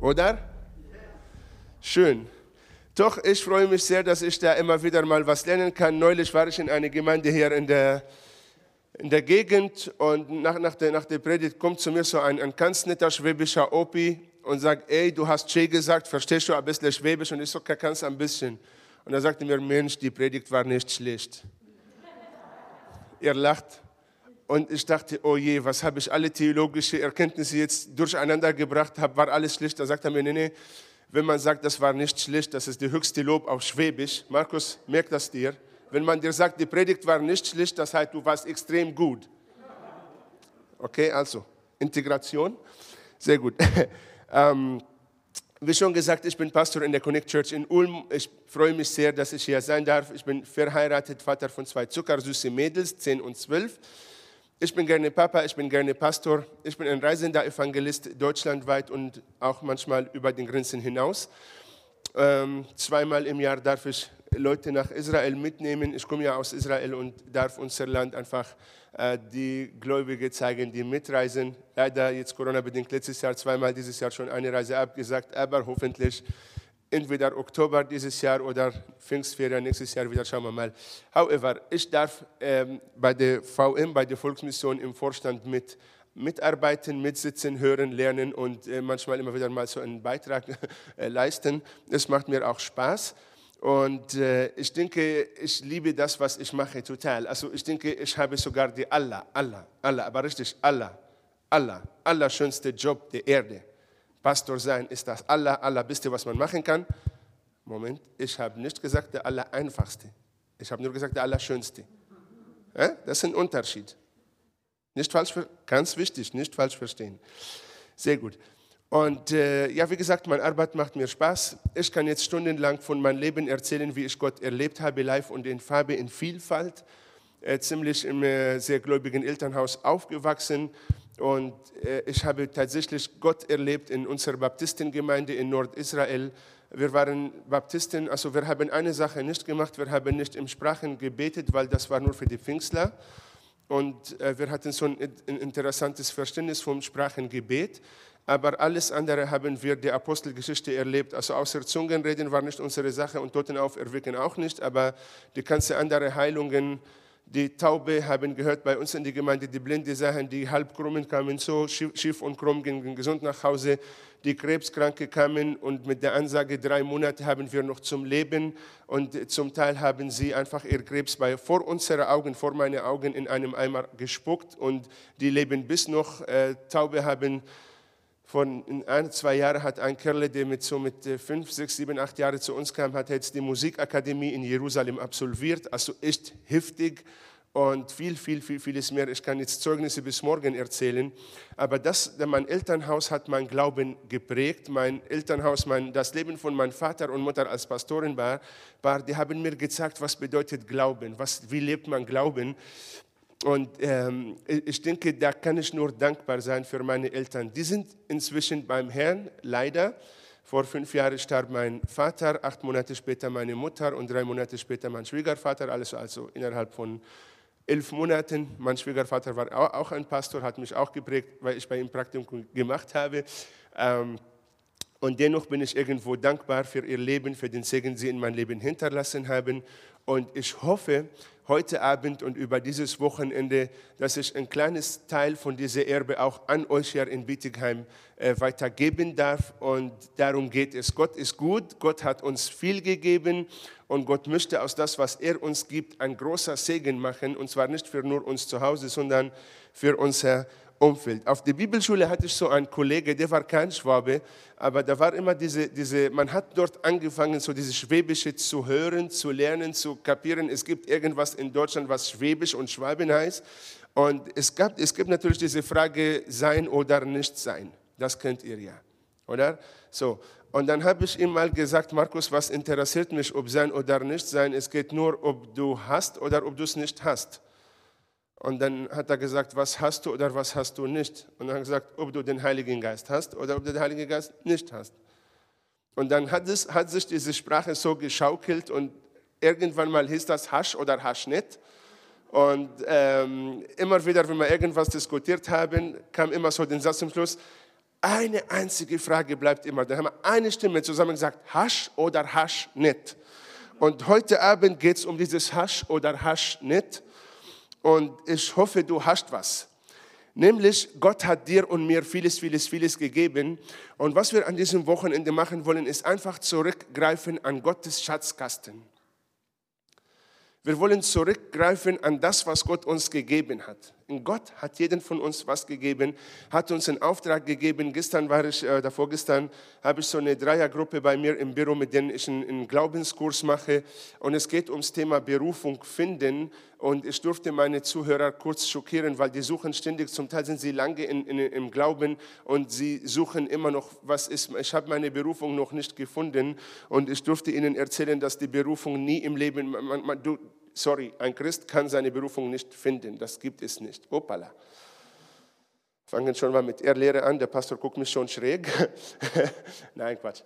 oder? Schön. Doch, ich freue mich sehr, dass ich da immer wieder mal was lernen kann. Neulich war ich in einer Gemeinde hier in der, in der Gegend und nach, nach, der, nach der Predigt kommt zu mir so ein, ein ganz netter schwäbischer Opi und sagt, ey, du hast Che gesagt, verstehst du ein bisschen Schwäbisch? Und ich so, ganz ein bisschen. Und er sagte mir, Mensch, die Predigt war nicht schlecht. Ihr lacht. Und ich dachte, oh je, was habe ich alle theologische Erkenntnisse jetzt durcheinander gebracht, war alles schlecht. Da sagt er mir, nee, nee, wenn man sagt, das war nicht schlecht, das ist die höchste Lob auf Schwäbisch. Markus, merkt das dir. Wenn man dir sagt, die Predigt war nicht schlecht, das heißt, du warst extrem gut. Okay, also Integration, sehr gut. ähm, wie schon gesagt, ich bin Pastor in der Connect Church in Ulm. Ich freue mich sehr, dass ich hier sein darf. Ich bin verheiratet, Vater von zwei zuckersüßen Mädels, 10 und 12. Ich bin gerne Papa, ich bin gerne Pastor, ich bin ein reisender Evangelist deutschlandweit und auch manchmal über den Grenzen hinaus. Ähm, zweimal im Jahr darf ich Leute nach Israel mitnehmen. Ich komme ja aus Israel und darf unser Land einfach äh, die Gläubige zeigen, die mitreisen. Leider jetzt Corona-bedingt letztes Jahr zweimal, dieses Jahr schon eine Reise abgesagt, aber hoffentlich entweder Oktober dieses Jahr oder Pfingstferien nächstes Jahr wieder, schauen wir mal. However, ich darf ähm, bei der VM, bei der Volksmission im Vorstand mit mitarbeiten, mitsitzen, hören, lernen und äh, manchmal immer wieder mal so einen Beitrag äh, leisten. Es macht mir auch Spaß. Und äh, ich denke, ich liebe das, was ich mache, total. Also ich denke, ich habe sogar die Allah, Allah, Allah, aber richtig Allah, Allah, allerschönste Job der Erde. Pastor sein ist das aller, allerbeste, was man machen kann. Moment, ich habe nicht gesagt der allereinfachste. Ich habe nur gesagt der allerschönste. Das ist ein Unterschied. Nicht falsch, ganz wichtig, nicht falsch verstehen. Sehr gut. Und äh, ja, wie gesagt, meine Arbeit macht mir Spaß. Ich kann jetzt stundenlang von meinem Leben erzählen, wie ich Gott erlebt habe, live und in Farbe, in Vielfalt. Äh, ziemlich im äh, sehr gläubigen Elternhaus aufgewachsen und äh, ich habe tatsächlich Gott erlebt in unserer Baptistengemeinde in Nordisrael. Wir waren Baptisten, also wir haben eine Sache nicht gemacht, wir haben nicht im Sprachen gebetet, weil das war nur für die Pfingstler. Und äh, wir hatten so ein, interessantes Verständnis vom Sprachengebet. Aber alles andere haben wir die Apostelgeschichte erlebt. Also außer Zungenreden war nicht unsere Sache und Totenauferwecken auch nicht. Aber die ganze andere Heilungen, die Taube haben gehört bei uns in die Gemeinde, die Blinde sahen, die Halbkrummen kamen so schief und krumm, gingen gesund nach Hause. Die Krebskranke kamen und mit der Ansage, drei Monate haben wir noch zum Leben. Und zum Teil haben sie einfach ihr Krebs bei, vor unseren Augen, vor meinen Augen in einem Eimer gespuckt und die leben bis noch. Äh, Taube haben von ein, zwei Jahren hat ein Kerl, der mit so mit äh, fünf, sechs, sieben, acht Jahren zu uns kam, hat jetzt die Musikakademie in Jerusalem absolviert. Also echt heftig und viel, viel, viel, vieles mehr. Ich kann jetzt Zeugnisse bis morgen erzählen. Aber das, mein Elternhaus hat mein Glauben geprägt. Mein Elternhaus, mein, das Leben von meinem Vater und Mutter als Pastorin war, war, die haben mir gezeigt, was bedeutet Glauben, was, wie lebt man Glauben. Und ähm, ich denke, da kann ich nur dankbar sein für meine Eltern. Die sind inzwischen beim Herrn, leider. Vor fünf Jahren starb mein Vater, acht Monate später meine Mutter und drei Monate später mein Schwiegervater, alles also innerhalb von elf Monaten. Mein Schwiegervater war auch ein Pastor, hat mich auch geprägt, weil ich bei ihm Praktikum gemacht habe. Ähm, und dennoch bin ich irgendwo dankbar für ihr Leben, für den Segen, den sie in mein Leben hinterlassen haben. Und ich hoffe, heute Abend und über dieses Wochenende, dass ich ein kleines Teil von dieser Erbe auch an euch hier in Bietigheim äh, weitergeben darf. Und darum geht es. Gott ist gut, Gott hat uns viel gegeben und Gott möchte aus das, was er uns gibt, ein großer Segen machen. Und zwar nicht für nur uns zu Hause, sondern für unser Umfeld. Auf der Bibelschule hatte ich so einen Kollege, der war kein Schwabe, aber da war immer diese, diese, man hat dort angefangen, so diese Schwäbische zu hören, zu lernen, zu kapieren. Es gibt irgendwas in Deutschland, was Schwäbisch und Schwaben heißt. Und es, gab, es gibt natürlich diese Frage, sein oder nicht sein. Das kennt ihr ja, oder? So. Und dann habe ich ihm mal gesagt, Markus, was interessiert mich, ob sein oder nicht sein? Es geht nur, ob du hast oder ob du es nicht hast. Und dann hat er gesagt, was hast du oder was hast du nicht? Und dann hat er gesagt, ob du den Heiligen Geist hast oder ob du den Heiligen Geist nicht hast. Und dann hat, es, hat sich diese Sprache so geschaukelt und irgendwann mal hieß das Hasch oder Hasch nicht. Und ähm, immer wieder, wenn wir irgendwas diskutiert haben, kam immer so den Satz zum Schluss, Eine einzige Frage bleibt immer. Da haben wir eine Stimme zusammen gesagt, Hasch oder Hasch nicht. Und heute Abend geht es um dieses Hasch oder Hasch nicht. Und ich hoffe, du hast was. Nämlich, Gott hat dir und mir vieles, vieles, vieles gegeben. Und was wir an diesem Wochenende machen wollen, ist einfach zurückgreifen an Gottes Schatzkasten. Wir wollen zurückgreifen an das, was Gott uns gegeben hat. Gott hat jedem von uns was gegeben, hat uns einen Auftrag gegeben. Gestern war ich, äh, davor gestern, habe ich so eine Dreiergruppe bei mir im Büro, mit denen ich einen, einen Glaubenskurs mache. Und es geht ums Thema Berufung finden. Und ich durfte meine Zuhörer kurz schockieren, weil die suchen ständig, zum Teil sind sie lange in, in, im Glauben und sie suchen immer noch, was ist, ich habe meine Berufung noch nicht gefunden. Und ich durfte ihnen erzählen, dass die Berufung nie im Leben, man, man, du, sorry, ein Christ kann seine Berufung nicht finden. Das gibt es nicht. Opala. Fangen schon mal mit Erlehre an. Der Pastor guckt mich schon schräg. Nein, Quatsch.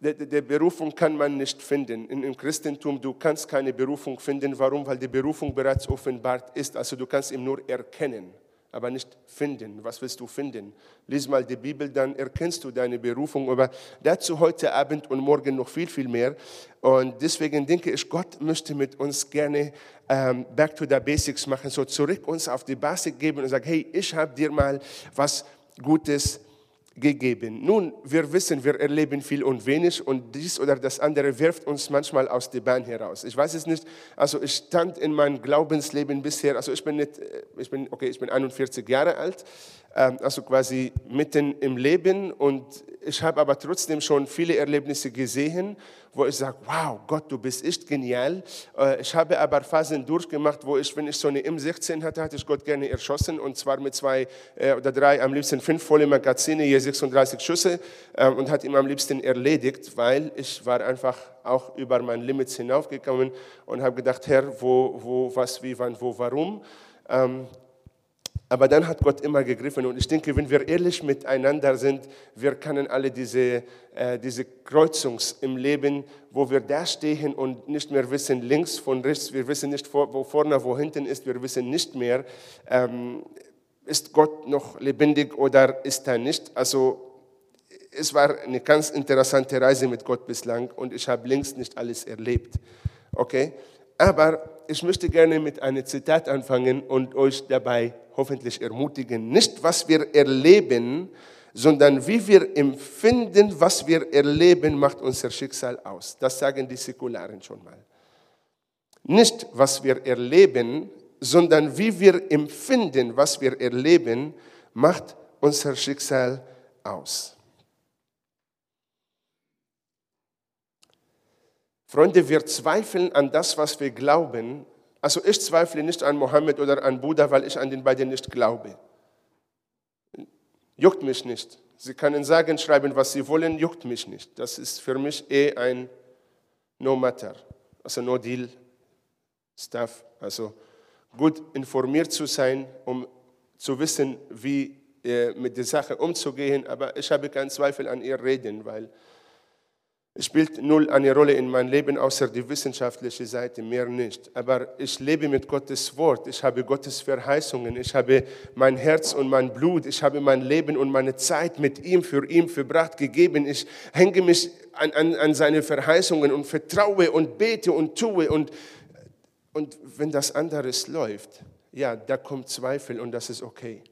Der Berufung kann man nicht finden. Im Christentum, du kannst keine Berufung finden. Warum? Weil die Berufung bereits offenbart ist. Also du kannst ihn nur erkennen aber nicht finden. Was willst du finden? Lies mal die Bibel, dann erkennst du deine Berufung. Aber dazu heute Abend und morgen noch viel, viel mehr. Und deswegen denke ich, Gott möchte mit uns gerne ähm, Back to the Basics machen, so zurück uns auf die Basic geben und sagen, hey, ich habe dir mal was Gutes gegeben. Nun, wir wissen, wir erleben viel und wenig und dies oder das andere wirft uns manchmal aus der Bahn heraus. Ich weiß es nicht, also ich stand in meinem Glaubensleben bisher, also ich bin nicht, äh, ich bin, okay, ich bin 41 Jahre alt, also quasi mitten im Leben und ich habe aber trotzdem schon viele Erlebnisse gesehen, wo ich sage, wow, Gott, du bist echt genial. Äh, ich habe aber Phasen durchgemacht, wo ich, wenn ich so eine M16 hatte, hatte ich Gott gerne erschossen und zwar mit zwei äh, oder drei, am liebsten fünf volle Magazine, je 36 Schüsse ähm, und hat ihn am liebsten erledigt, weil ich war einfach auch über mein Limits hinaufgekommen und habe gedacht, Herr, wo, wo, was, wie, wann, wo, warum. Aber dann hat Gott immer gegriffen. Und ich denke, wenn wir ehrlich miteinander sind, wir können alle diese, äh, diese Kreuzungs im Leben, wo wir da stehen und nicht mehr wissen, links von rechts, wir wissen nicht, wo vorne, wo hinten ist, wir wissen nicht mehr, ähm, ist Gott noch lebendig oder ist er nicht. Also es war eine ganz interessante Reise mit Gott bislang und ich habe längst nicht alles erlebt. Okay? Aber ich möchte gerne mit einem Zitat anfangen und euch dabei hoffentlich ermutigen. Nicht, was wir erleben, sondern wie wir empfinden, was wir erleben, macht unser Schicksal aus. Das sagen die Säkularen schon mal. Nicht, was wir erleben, sondern wie wir empfinden, was wir erleben, macht unser Schicksal aus. Freunde, wir zweifeln an das, was wir glauben. Also ich zweifle nicht an Mohammed oder an Buddha, weil ich an den beiden nicht glaube. Juckt mich nicht. Sie können sagen, schreiben, was sie wollen, juckt mich nicht. Das ist für mich eh ein No Matter, also No Deal Stuff. Also gut informiert zu sein, um zu wissen, wie äh, mit der Sache umzugehen. Aber ich habe keinen Zweifel an ihr Reden, weil spielt null eine Rolle in meinem Leben, außer die wissenschaftliche Seite, mehr nicht. Aber ich lebe mit Gottes Wort, ich habe Gottes Verheißungen, ich habe mein Herz und mein Blut, ich habe mein Leben und meine Zeit mit ihm, für ihn verbracht, gegeben. Ich hänge mich an, an, an seine Verheißungen und vertraue und bete und tue. Und, und wenn das anderes läuft, ja, da kommt Zweifel und das ist okay.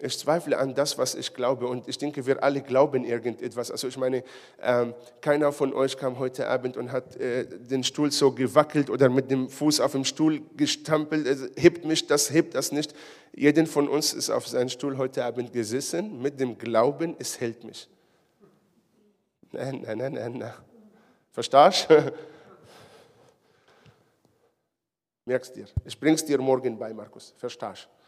Ich zweifle an das, was ich glaube. Und ich denke, wir alle glauben irgendetwas. Also ich meine, äh, keiner von euch kam heute Abend und hat äh, den Stuhl so gewackelt oder mit dem Fuß auf dem Stuhl gestampelt. Also, hebt mich das, hebt das nicht. Jeden von uns ist auf seinen Stuhl heute Abend gesessen mit dem Glauben, es hält mich. Nein, nein, nein, nein. nein. Verstehst du? Merkst dir. Ich bring's dir morgen bei, Markus. Verstehst du?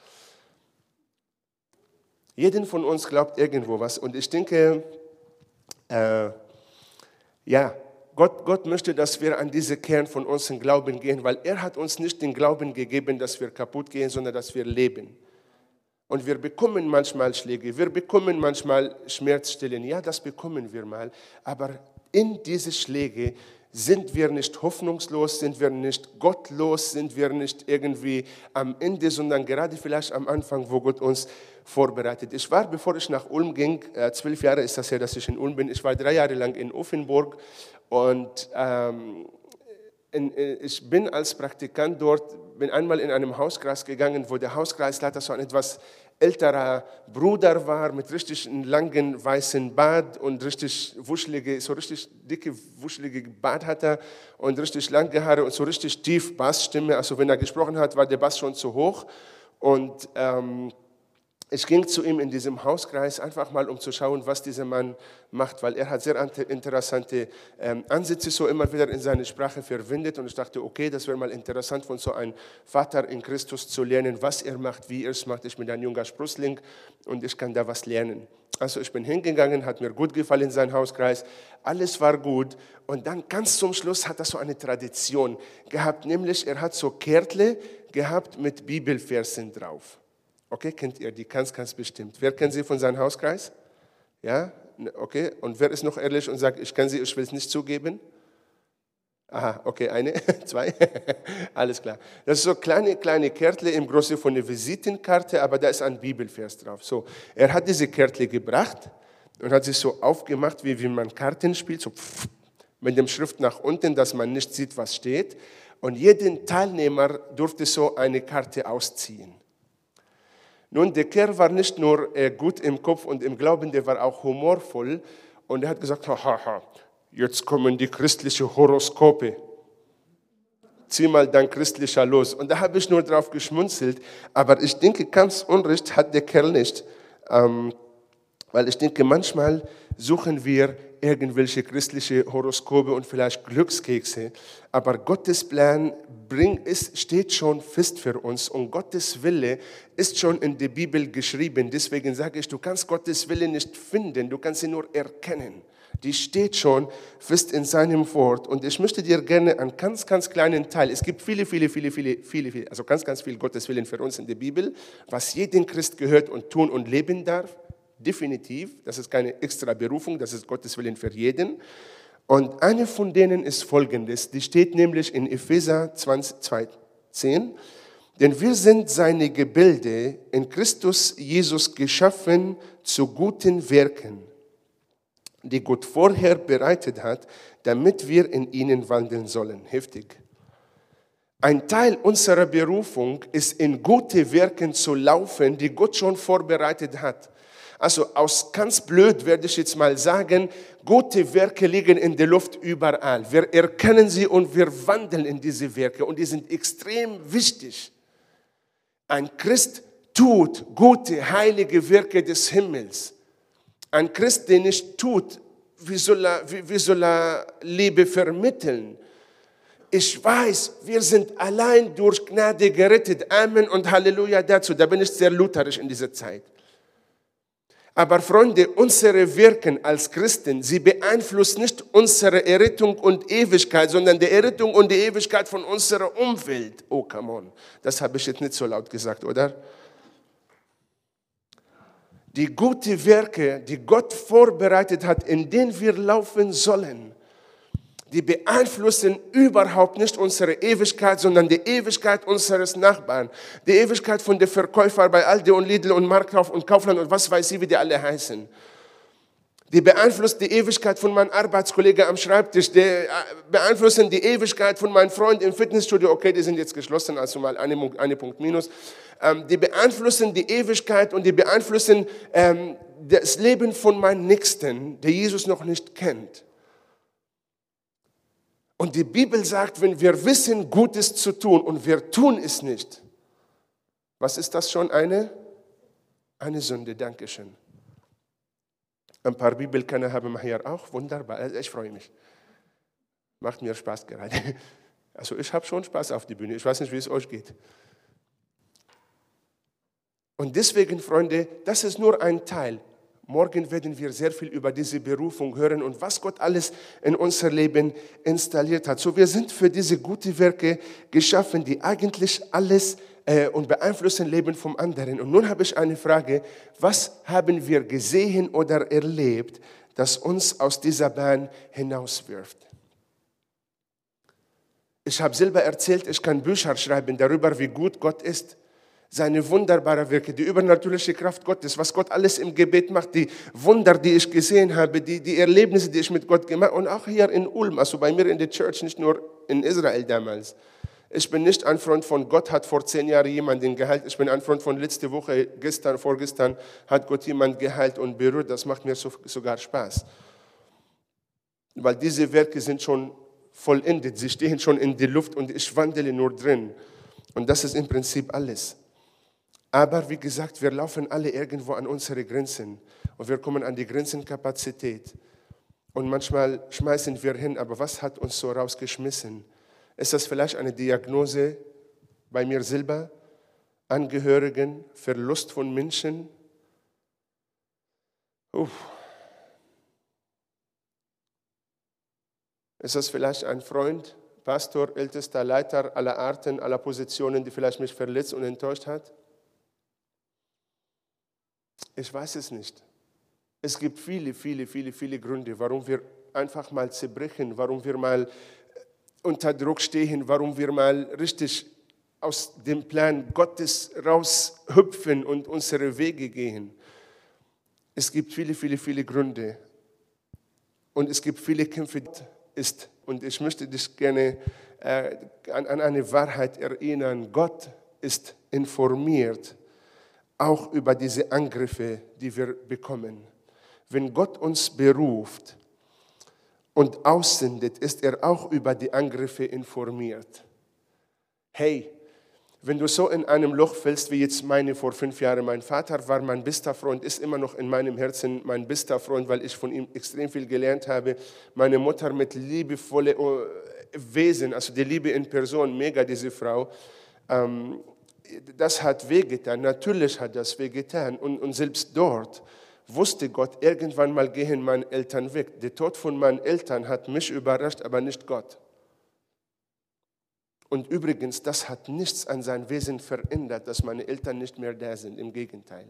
Jeden von uns glaubt irgendwo was. Und ich denke, äh, ja, Gott, Gott möchte, dass wir an diese Kern von unserem Glauben gehen, weil er hat uns nicht den Glauben gegeben, dass wir kaputt gehen, sondern dass wir leben. Und wir bekommen manchmal Schläge, wir bekommen manchmal Schmerzstellen. Ja, das bekommen wir mal. Aber in diese Schläge sind wir nicht hoffnungslos, sind wir nicht gottlos, sind wir nicht irgendwie am Ende, sondern gerade vielleicht am Anfang, wo Gott uns vorbereitet. Ich war, bevor ich nach Ulm ging, äh, zwölf Jahre ist das her, dass ich in Ulm bin, ich war drei Jahre lang in Offenburg und ähm, äh, ich bin als Praktikant dort, bin einmal in einem Hauskreis gegangen, wo der Hauskreisleiter so ein etwas älterer Bruder war mit richtig langen weißen Bart und richtig wuschelige, so richtig dicke wuschelige Bart hatte und richtig lange Haare und so richtig tief Bassstimme. Also wenn er gesprochen hat, war der Bass schon zu hoch und ähm, ich ging zu ihm in diesem Hauskreis einfach mal, um zu schauen, was dieser Mann macht, weil er hat sehr interessante ähm, Ansätze so immer wieder in seine Sprache verwendet und ich dachte, okay, das wäre mal interessant von so einem Vater in Christus zu lernen, was er macht, wie er es macht. Ich bin ein junger Sprüssling und ich kann da was lernen. Also ich bin hingegangen, hat mir gut gefallen in seinem Hauskreis, alles war gut und dann ganz zum Schluss hat er so eine Tradition gehabt, nämlich er hat so Kärtle gehabt mit Bibelversen drauf. Okay, kennt ihr die ganz, ganz bestimmt. Wer kennt sie von seinem Hauskreis? Ja, okay. Und wer ist noch ehrlich und sagt, ich kenne sie, ich will es nicht zugeben? Aha, okay, eine, zwei, alles klar. Das ist so kleine, kleine Kärtle im Große von einer Visitenkarte, aber da ist ein Bibelvers drauf. So, er hat diese Kärtle gebracht und hat sich so aufgemacht, wie, wie man Karten spielt, so mit dem Schrift nach unten, dass man nicht sieht, was steht. Und jeden Teilnehmer durfte so eine Karte ausziehen. Nun, der Kerl war nicht nur äh, gut im Kopf und im Glauben, der war auch humorvoll. Und er hat gesagt, haha, jetzt kommen die christlichen Horoskope. Zieh mal dein christlicher los. Und da habe ich nur drauf geschmunzelt. Aber ich denke, ganz Unrecht hat der Kerl nicht. Ähm, weil ich denke, manchmal suchen wir irgendwelche christliche Horoskope und vielleicht Glückskekse. Aber Gottes Plan bringt, ist, steht schon fest für uns und Gottes Wille ist schon in der Bibel geschrieben. Deswegen sage ich, du kannst Gottes Wille nicht finden, du kannst sie nur erkennen. Die steht schon fest in seinem Wort. Und ich möchte dir gerne einen ganz, ganz kleinen Teil, es gibt viele, viele, viele, viele, viele, viele also ganz, ganz viel Gottes Willen für uns in der Bibel, was jeden Christ gehört und tun und leben darf. Definitiv, das ist keine extra Berufung, das ist Gottes Willen für jeden. Und eine von denen ist folgendes, die steht nämlich in Epheser 20, 10, denn wir sind seine Gebilde in Christus Jesus geschaffen zu guten Werken, die Gott vorher bereitet hat, damit wir in ihnen wandeln sollen. Heftig. Ein Teil unserer Berufung ist in gute Werken zu laufen, die Gott schon vorbereitet hat. Also aus ganz blöd werde ich jetzt mal sagen, gute Werke liegen in der Luft überall. Wir erkennen sie und wir wandeln in diese Werke und die sind extrem wichtig. Ein Christ tut gute, heilige Werke des Himmels. Ein Christ, der nicht tut, wie soll er, wie, wie soll er Liebe vermitteln? Ich weiß, wir sind allein durch Gnade gerettet. Amen und Halleluja dazu. Da bin ich sehr lutherisch in dieser Zeit. Aber Freunde, unsere Wirken als Christen, sie beeinflussen nicht unsere Errettung und Ewigkeit, sondern die Errettung und die Ewigkeit von unserer Umwelt. Oh, come on. Das habe ich jetzt nicht so laut gesagt, oder? Die guten Werke, die Gott vorbereitet hat, in denen wir laufen sollen, die beeinflussen überhaupt nicht unsere Ewigkeit, sondern die Ewigkeit unseres Nachbarn. Die Ewigkeit von der Verkäufer bei Aldi und Lidl und Marktkauf und Kaufland und was weiß ich, wie die alle heißen. Die beeinflusst die Ewigkeit von meinem Arbeitskollege am Schreibtisch, die äh, beeinflussen die Ewigkeit von meinem Freund im Fitnessstudio. Okay, die sind jetzt geschlossen, also mal eine, eine Punkt minus. Ähm, die beeinflussen die Ewigkeit und die beeinflussen ähm, das Leben von meinem Nächsten, der Jesus noch nicht kennt. Und die Bibel sagt, wenn wir wissen, Gutes zu tun und wir tun es nicht, was ist das schon eine? Eine Sünde. Dankeschön. Ein paar Bibelkenner haben wir hier auch. Wunderbar. Also ich freue mich. Macht mir Spaß gerade. Also ich habe schon Spaß auf die Bühne. Ich weiß nicht, wie es euch geht. Und deswegen, Freunde, das ist nur ein Teil. Morgen werden wir sehr viel über diese Berufung hören und was Gott alles in unser Leben installiert hat. So, wir sind für diese guten Werke geschaffen, die eigentlich alles äh, und beeinflussen Leben vom anderen. Und nun habe ich eine Frage. Was haben wir gesehen oder erlebt, das uns aus dieser Bahn hinauswirft? Ich habe selber erzählt, ich kann Bücher schreiben darüber, wie gut Gott ist. Seine wunderbaren Werke, die übernatürliche Kraft Gottes, was Gott alles im Gebet macht, die Wunder, die ich gesehen habe, die, die Erlebnisse, die ich mit Gott gemacht habe und auch hier in Ulm, also bei mir in der Church, nicht nur in Israel damals. Ich bin nicht ein Freund von Gott, hat vor zehn Jahren jemanden geheilt. Ich bin ein Freund von letzte Woche, gestern, vorgestern hat Gott jemanden geheilt und berührt. Das macht mir sogar Spaß. Weil diese Werke sind schon vollendet. Sie stehen schon in der Luft und ich wandele nur drin. Und das ist im Prinzip alles. Aber wie gesagt, wir laufen alle irgendwo an unsere Grenzen und wir kommen an die Grenzenkapazität. Und manchmal schmeißen wir hin, aber was hat uns so rausgeschmissen? Ist das vielleicht eine Diagnose bei mir selber, Angehörigen, Verlust von Menschen? Uff. Ist das vielleicht ein Freund, Pastor, ältester Leiter aller Arten, aller Positionen, die vielleicht mich verletzt und enttäuscht hat? Ich weiß es nicht. Es gibt viele, viele, viele, viele Gründe, warum wir einfach mal zerbrechen, warum wir mal unter Druck stehen, warum wir mal richtig aus dem Plan Gottes raushüpfen und unsere Wege gehen. Es gibt viele, viele, viele Gründe. Und es gibt viele Kämpfe ist. Und ich möchte dich gerne äh, an, an eine Wahrheit erinnern. Gott ist informiert, auch über diese Angriffe, die wir bekommen. Wenn Gott uns beruft und aussendet, ist er auch über die Angriffe informiert. Hey, wenn du so in einem Loch fällst, wie jetzt meine vor fünf Jahren, mein Vater war mein bester Freund, ist immer noch in meinem Herzen mein bester Freund, weil ich von ihm extrem viel gelernt habe. Meine Mutter mit liebevolle äh, Wesen, also die Liebe in Person, mega diese Frau. Ähm, das hat wehgetan, natürlich hat das wehgetan. Und, und selbst dort wusste Gott, irgendwann mal gehen meine Eltern weg. Der Tod von meinen Eltern hat mich überrascht, aber nicht Gott. Und übrigens, das hat nichts an sein Wesen verändert, dass meine Eltern nicht mehr da sind. Im Gegenteil.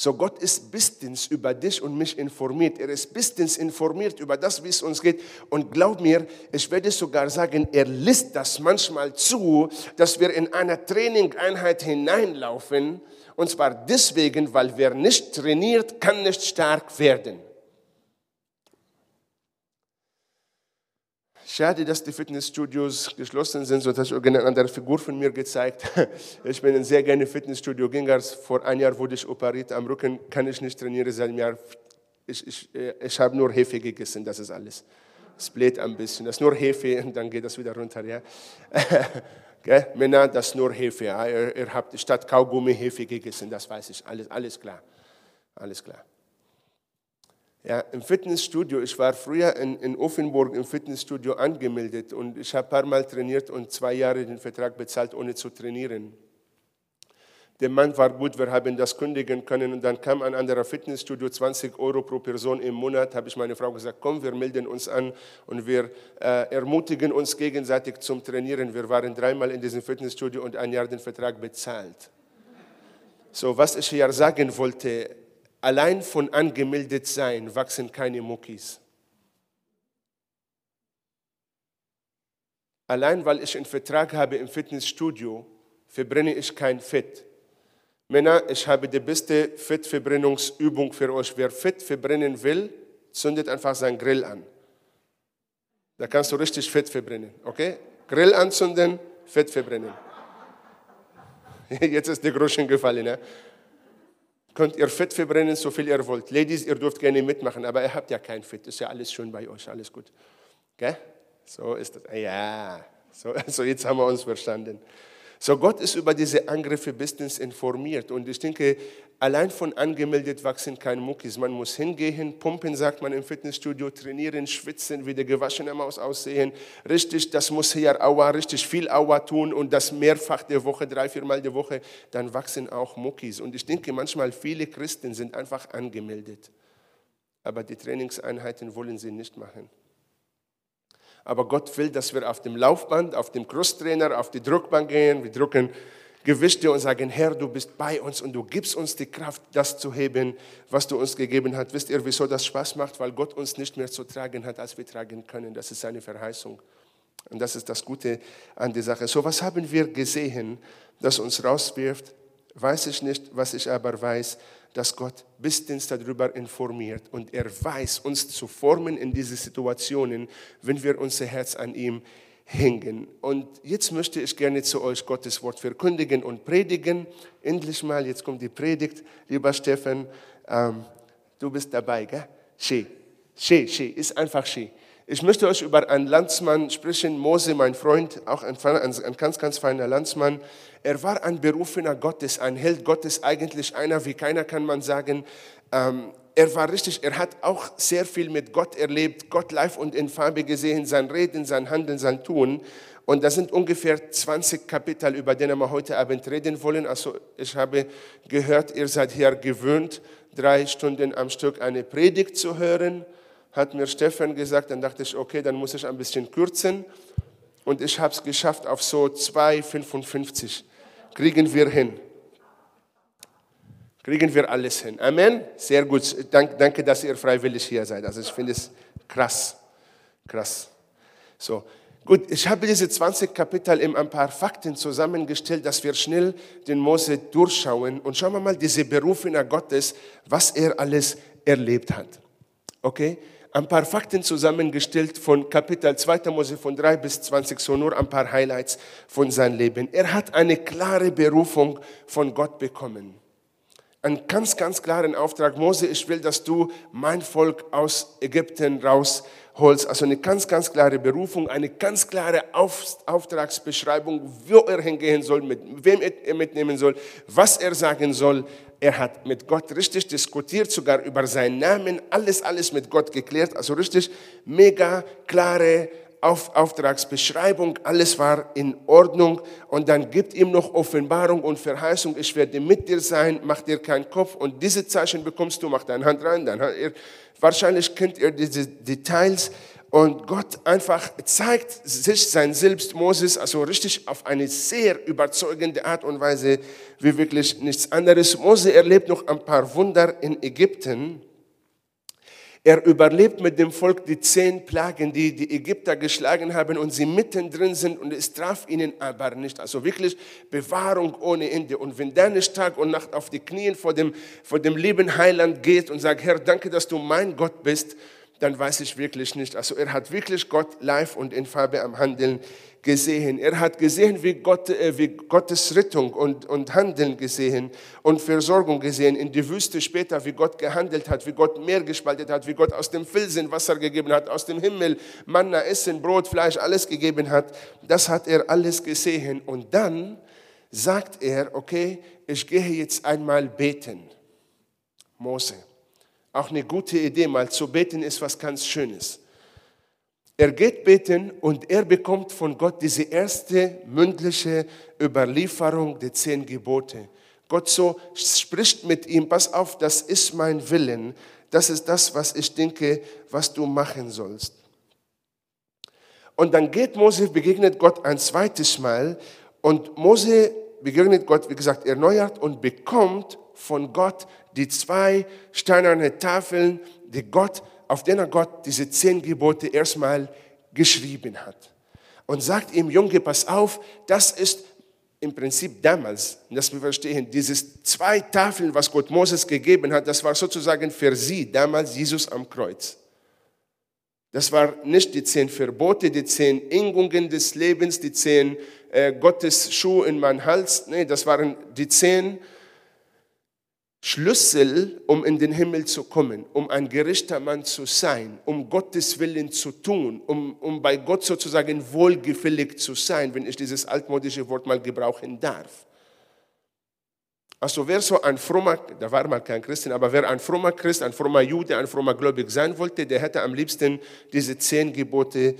So Gott ist bestens über dich und mich informiert. Er ist bestens informiert über das, wie es uns geht. Und glaub mir, ich werde sogar sagen, er lässt das manchmal zu, dass wir in einer Trainingeinheit hineinlaufen. Und zwar deswegen, weil wer nicht trainiert, kann nicht stark werden. Schade, dass die Fitnessstudios geschlossen sind, so dass ich eine andere Figur von mir gezeigt. Ich bin ein sehr gerne Fitnessstudio-Gänger. Vor einem Jahr wurde ich operiert am Rücken, kann ich nicht trainieren seit einem Jahr. Ich, ich, ich habe nur Hefe gegessen, das ist alles. Es bläht ein bisschen, das ist nur Hefe und dann geht das wieder runter. Ja. Gell? Männer, das ist nur Hefe. Ja. Ihr, ihr habt statt Kaugummi Hefe gegessen, das weiß ich. Alles, alles klar. Alles klar. Ja, Im Fitnessstudio, ich war früher in, in Offenburg im Fitnessstudio angemeldet und ich habe ein paar Mal trainiert und zwei Jahre den Vertrag bezahlt, ohne zu trainieren. Der Mann war gut, wir haben das kündigen können und dann kam ein anderer Fitnessstudio, 20 Euro pro Person im Monat, habe ich meine Frau gesagt, komm, wir melden uns an und wir äh, ermutigen uns gegenseitig zum Trainieren. Wir waren dreimal in diesem Fitnessstudio und ein Jahr den Vertrag bezahlt. So, was ich hier sagen wollte, Allein von angemeldet sein wachsen keine Muckis. Allein weil ich einen Vertrag habe im Fitnessstudio, verbrenne ich kein Fett. Männer, ich habe die beste Fettverbrennungsübung für euch. Wer Fett verbrennen will, zündet einfach seinen Grill an. Da kannst du richtig Fett verbrennen, okay? Grill anzünden, Fett verbrennen. Jetzt ist der Groschen gefallen. Ne? Könnt ihr Fett verbrennen, so viel ihr wollt. Ladies, ihr dürft gerne mitmachen, aber ihr habt ja kein Fett. Ist ja alles schön bei euch, alles gut. Okay? So ist das. Ja, so, so jetzt haben wir uns verstanden. So, Gott ist über diese Angriffe bestens informiert. Und ich denke, allein von angemeldet wachsen keine Muckis. Man muss hingehen, pumpen, sagt man im Fitnessstudio, trainieren, schwitzen, wie der gewaschene Maus aussehen. Richtig, das muss hier Aua, richtig viel Aua tun und das mehrfach der Woche, drei, viermal der Woche. Dann wachsen auch Muckis. Und ich denke, manchmal viele Christen sind einfach angemeldet. Aber die Trainingseinheiten wollen sie nicht machen. Aber Gott will, dass wir auf dem Laufband, auf dem Crosstrainer, auf die Druckbank gehen. Wir drücken Gewichte und sagen, Herr, du bist bei uns und du gibst uns die Kraft, das zu heben, was du uns gegeben hast. Wisst ihr, wieso das Spaß macht? Weil Gott uns nicht mehr zu tragen hat, als wir tragen können. Das ist seine Verheißung. Und das ist das Gute an der Sache. So, was haben wir gesehen, das uns rauswirft? Weiß ich nicht, was ich aber weiß, dass Gott bestens darüber informiert und er weiß, uns zu formen in diese Situationen, wenn wir unser Herz an ihm hängen. Und jetzt möchte ich gerne zu euch Gottes Wort verkündigen und predigen. Endlich mal, jetzt kommt die Predigt, lieber Steffen. Ähm, du bist dabei, gell? Schön, schön, schön, ist einfach schön. Ich möchte euch über einen Landsmann sprechen, Mose, mein Freund, auch ein, ein, ganz, ganz feiner Landsmann. Er war ein berufener Gottes, ein Held Gottes, eigentlich einer wie keiner, kann man sagen. Ähm, er war richtig, er hat auch sehr viel mit Gott erlebt, Gott live und in Farbe gesehen, sein Reden, sein Handeln, sein Tun. Und das sind ungefähr 20 Kapitel, über die wir heute Abend reden wollen. Also ich habe gehört, ihr seid hier gewöhnt, drei Stunden am Stück eine Predigt zu hören hat mir Stefan gesagt, dann dachte ich, okay, dann muss ich ein bisschen kürzen. Und ich habe es geschafft auf so 2,55. Kriegen wir hin. Kriegen wir alles hin. Amen. Sehr gut. Danke, dass ihr freiwillig hier seid. Also ich finde es krass. Krass. So. Gut, ich habe diese 20 Kapitel in ein paar Fakten zusammengestellt, dass wir schnell den Mose durchschauen und schauen wir mal diese Berufener Gottes, was er alles erlebt hat. Okay? Ein paar Fakten zusammengestellt von Kapitel 2. Mose von 3 bis 20, so nur ein paar Highlights von seinem Leben. Er hat eine klare Berufung von Gott bekommen. Einen ganz, ganz klaren Auftrag. Mose, ich will, dass du mein Volk aus Ägypten rausholst. Also eine ganz, ganz klare Berufung, eine ganz klare Auftragsbeschreibung, wo er hingehen soll, mit wem er mitnehmen soll, was er sagen soll. Er hat mit Gott richtig diskutiert, sogar über seinen Namen, alles, alles mit Gott geklärt. Also richtig mega klare auf Auftragsbeschreibung, alles war in Ordnung. Und dann gibt ihm noch Offenbarung und Verheißung, ich werde mit dir sein, mach dir keinen Kopf. Und diese Zeichen bekommst du, mach deine Hand rein. Dann er, wahrscheinlich kennt ihr diese Details. Und Gott einfach zeigt sich sein Selbst Moses, also richtig auf eine sehr überzeugende Art und Weise, wie wirklich nichts anderes. Mose erlebt noch ein paar Wunder in Ägypten. Er überlebt mit dem Volk die zehn Plagen, die die Ägypter geschlagen haben und sie mittendrin sind und es traf ihnen aber nicht. Also wirklich Bewahrung ohne Ende. Und wenn der Tag und Nacht auf die Knien vor dem, vor dem lieben Heiland geht und sagt, Herr, danke, dass du mein Gott bist, dann weiß ich wirklich nicht. Also er hat wirklich Gott live und in Farbe am Handeln gesehen. Er hat gesehen, wie, Gott, äh, wie Gottes Rettung und, und Handeln gesehen und Versorgung gesehen. In die Wüste später, wie Gott gehandelt hat, wie Gott Meer gespaltet hat, wie Gott aus dem Felsen Wasser gegeben hat, aus dem Himmel Manna, Essen, Brot, Fleisch, alles gegeben hat. Das hat er alles gesehen. Und dann sagt er, okay, ich gehe jetzt einmal beten. Mose. Auch eine gute Idee, mal zu beten ist was ganz Schönes. Er geht beten und er bekommt von Gott diese erste mündliche Überlieferung der zehn Gebote. Gott so spricht mit ihm, pass auf, das ist mein Willen, das ist das, was ich denke, was du machen sollst. Und dann geht Mose, begegnet Gott ein zweites Mal und Mose begegnet Gott, wie gesagt, erneuert und bekommt von Gott die zwei steinerne Tafeln, die Gott, auf denen Gott diese zehn Gebote erstmal geschrieben hat. Und sagt ihm, Junge, pass auf, das ist im Prinzip damals, dass wir verstehen, dieses zwei Tafeln, was Gott Moses gegeben hat, das war sozusagen für sie damals Jesus am Kreuz. Das war nicht die zehn Verbote, die zehn Ingungen des Lebens, die zehn äh, Gottes Schuhe in meinen Hals. Nee, das waren die zehn Schlüssel, um in den Himmel zu kommen, um ein gerechter Mann zu sein, um Gottes Willen zu tun, um, um bei Gott sozusagen wohlgefällig zu sein, wenn ich dieses altmodische Wort mal gebrauchen darf. Also wer so ein frommer, da war mal kein Christen, aber wer ein frommer Christ, ein frommer Jude, ein frommer Gläubig sein wollte, der hätte am liebsten diese zehn Gebote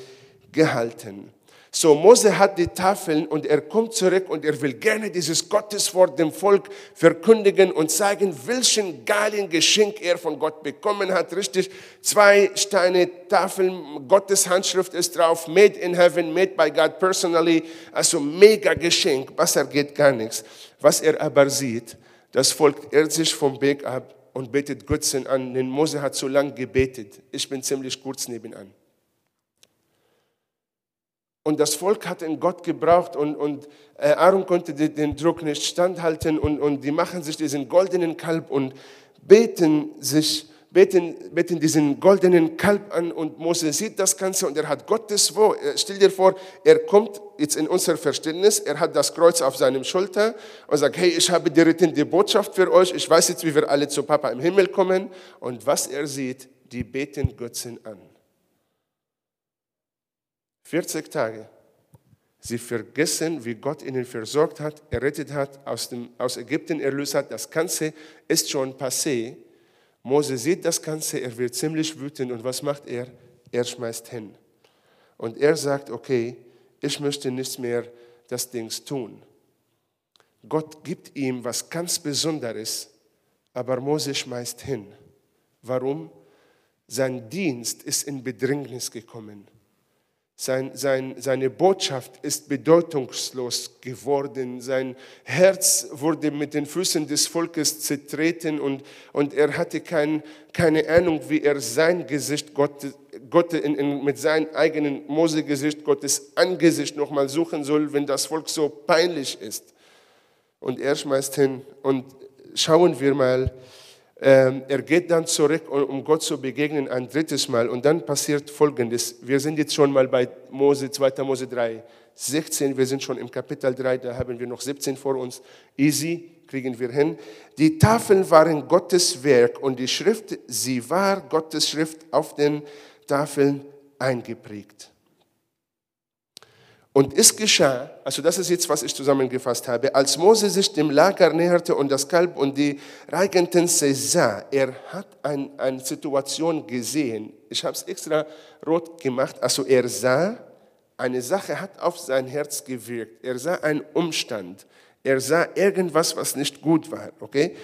gehalten. So, Mose hat die Tafeln und er kommt zurück und er will gerne dieses Gotteswort dem Volk verkündigen und zeigen, welchen geilen Geschenk er von Gott bekommen hat. Richtig, zwei Steine Tafeln, Gottes Handschrift ist drauf, made in heaven, made by God personally. Also mega Geschenk, besser geht gar nichts. Was er aber sieht, das Volk irrt sich vom Weg ab und betet Götzen an, denn Mose hat so lange gebetet. Ich bin ziemlich kurz nebenan. Und das Volk hat in Gott gebraucht und, und äh, Aaron konnte den Druck nicht standhalten und, und die machen sich diesen goldenen Kalb und beten sich beten, beten diesen goldenen Kalb an und Mose sieht das Ganze und er hat Gottes Wort. Stell dir vor, er kommt jetzt in unser Verständnis, er hat das Kreuz auf seinem Schulter und sagt, hey, ich habe die rettende Botschaft für euch, ich weiß jetzt, wie wir alle zu Papa im Himmel kommen. Und was er sieht, die beten Götzen an. 40 Tage. Sie vergessen, wie Gott ihnen versorgt hat, errettet hat, aus, dem, aus Ägypten erlöst hat. Das Ganze ist schon passé. Mose sieht das Ganze, er wird ziemlich wütend und was macht er? Er schmeißt hin. Und er sagt, okay, ich möchte nichts mehr das Dings tun. Gott gibt ihm was ganz Besonderes, aber Mose schmeißt hin. Warum? Sein Dienst ist in Bedrängnis gekommen. Sein, sein, seine Botschaft ist bedeutungslos geworden. Sein Herz wurde mit den Füßen des Volkes zertreten und, und er hatte kein, keine Ahnung, wie er sein Gesicht, Gott, Gott in, in, mit seinem eigenen Mose-Gesicht, Gottes Angesicht nochmal suchen soll, wenn das Volk so peinlich ist. Und er schmeißt hin und schauen wir mal, er geht dann zurück, um Gott zu begegnen, ein drittes Mal. Und dann passiert Folgendes. Wir sind jetzt schon mal bei Mose, 2. Mose 3, 16. Wir sind schon im Kapitel 3, da haben wir noch 17 vor uns. Easy, kriegen wir hin. Die Tafeln waren Gottes Werk und die Schrift, sie war Gottes Schrift auf den Tafeln eingeprägt. Und es geschah, also das ist jetzt, was ich zusammengefasst habe, als Mose sich dem Lager näherte und das Kalb und die Reigenten sah, er hat ein, eine Situation gesehen. Ich habe es extra rot gemacht. Also er sah, eine Sache hat auf sein Herz gewirkt. Er sah einen Umstand. Er sah irgendwas, was nicht gut war. Okay?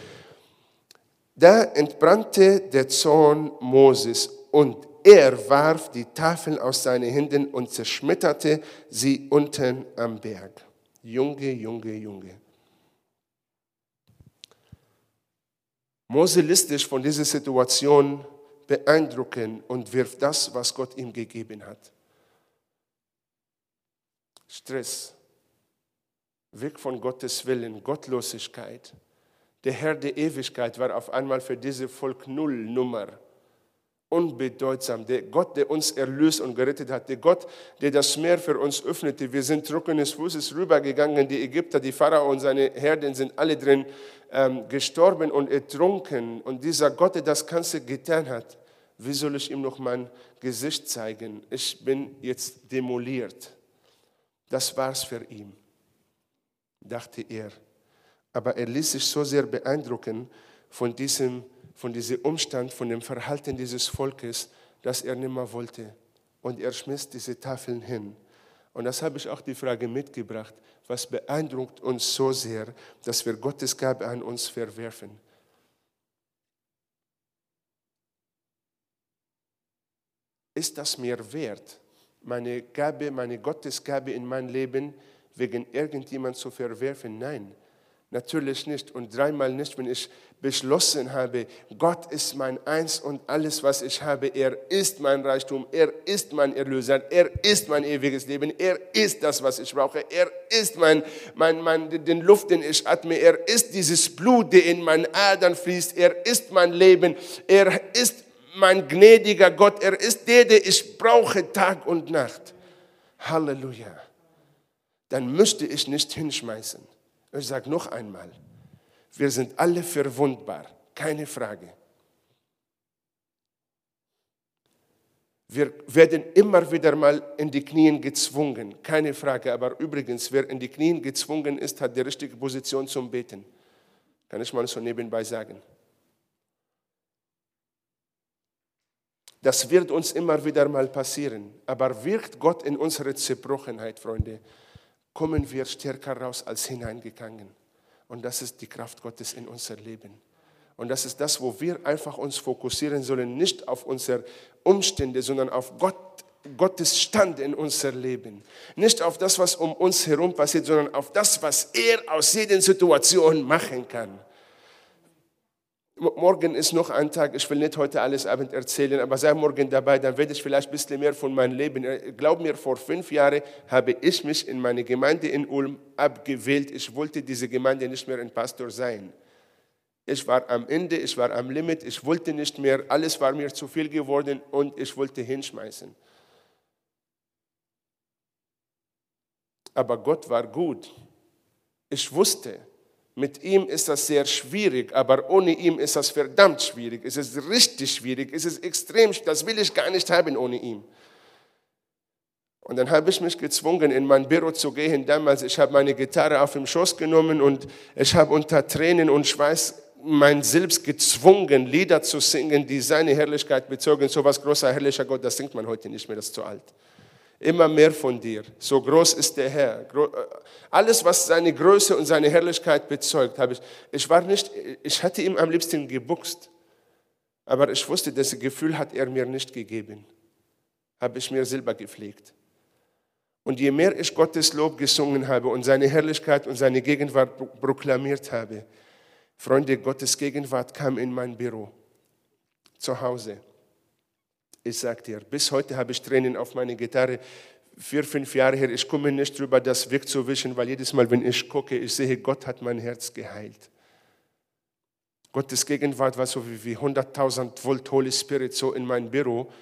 Da entbrannte der Zorn Moses und er warf die Tafeln aus seinen Händen und zerschmetterte sie unten am Berg. Junge, Junge, Junge. Mose lässt sich von dieser Situation beeindrucken und wirft das, was Gott ihm gegeben hat. Stress, weg von Gottes Willen, Gottlosigkeit. Der Herr der Ewigkeit war auf einmal für dieses Volk null Nummer unbedeutsam. Der Gott, der uns erlöst und gerettet hat, der Gott, der das Meer für uns öffnete. Wir sind trockenen Fußes rübergegangen. Die Ägypter, die Pharao und seine Herden sind alle drin ähm, gestorben und ertrunken. Und dieser Gott, der das Ganze getan hat, wie soll ich ihm noch mein Gesicht zeigen? Ich bin jetzt demoliert. Das war's für ihn, dachte er. Aber er ließ sich so sehr beeindrucken von diesem von diesem Umstand, von dem Verhalten dieses Volkes, dass er nimmer wollte. Und er schmiss diese Tafeln hin. Und das habe ich auch die Frage mitgebracht, was beeindruckt uns so sehr, dass wir Gottes Gabe an uns verwerfen. Ist das mir wert, meine Gabe, meine Gottesgabe in mein Leben wegen irgendjemand zu verwerfen? Nein. Natürlich nicht und dreimal nicht, wenn ich beschlossen habe, Gott ist mein Eins und alles, was ich habe. Er ist mein Reichtum, er ist mein Erlöser, er ist mein ewiges Leben, er ist das, was ich brauche, er ist mein, mein, mein, den Luft, den ich atme, er ist dieses Blut, der in meinen Adern fließt, er ist mein Leben, er ist mein gnädiger Gott, er ist der, der ich brauche Tag und Nacht. Halleluja. Dann müsste ich nicht hinschmeißen. Ich sage noch einmal, wir sind alle verwundbar, keine Frage. Wir werden immer wieder mal in die Knien gezwungen, keine Frage. Aber übrigens, wer in die Knien gezwungen ist, hat die richtige Position zum Beten. Kann ich mal so nebenbei sagen. Das wird uns immer wieder mal passieren. Aber wirkt Gott in unsere Zerbrochenheit, Freunde, kommen wir stärker raus als hineingegangen. Und das ist die Kraft Gottes in unser Leben. Und das ist das, wo wir einfach uns fokussieren sollen, nicht auf unsere Umstände, sondern auf Gott, Gottes Stand in unser Leben. Nicht auf das, was um uns herum passiert, sondern auf das, was er aus jeder Situation machen kann. Morgen ist noch ein Tag, ich will nicht heute alles Abend erzählen, aber sei morgen dabei, dann werde ich vielleicht ein bisschen mehr von meinem Leben. Äh, glaub mir, vor fünf Jahren habe ich mich in meine Gemeinde in Ulm abgewählt. Ich wollte diese Gemeinde nicht mehr ein Pastor sein. Ich war am Ende, ich war am Limit, ich wollte nicht mehr, alles war mir zu viel geworden und ich wollte hinschmeißen. Aber Gott war gut. Ich wusste, mit ihm ist das sehr schwierig, aber ohne ihn ist das verdammt schwierig. Es ist richtig schwierig, es ist extrem, das will ich gar nicht haben ohne ihn. Und dann habe ich mich gezwungen, in mein Büro zu gehen. Damals, ich habe meine Gitarre auf den Schoß genommen und ich habe unter Tränen und Schweiß mein Selbst gezwungen, Lieder zu singen, die seine Herrlichkeit bezogen. So was großer, herrlicher Gott, das singt man heute nicht mehr, das ist zu alt immer mehr von dir. So groß ist der Herr. Äh, alles, was seine Größe und seine Herrlichkeit bezeugt, habe ich. Ich war nicht, ich hatte ihm am liebsten gebuchst, aber ich wusste, das Gefühl hat er mir nicht gegeben. Habe ich mir selber gepflegt. Und je mehr ich Gottes Lob gesungen habe und seine Herrlichkeit und seine Gegenwart proklamiert habe, Freunde, Gottes Gegenwart kam in mein Büro, zu Hause. Ich sag dir, bis heute habe ich Tränen auf meine Gitarre. Vier, fünf Jahre her, ich komme nicht drüber, das wegzuwischen, weil jedes Mal, wenn ich gucke, ich sehe, Gott hat mein Herz geheilt. Gottes Gegenwart war so wie 100.000 Volt Holy Spirit so in mein Büro.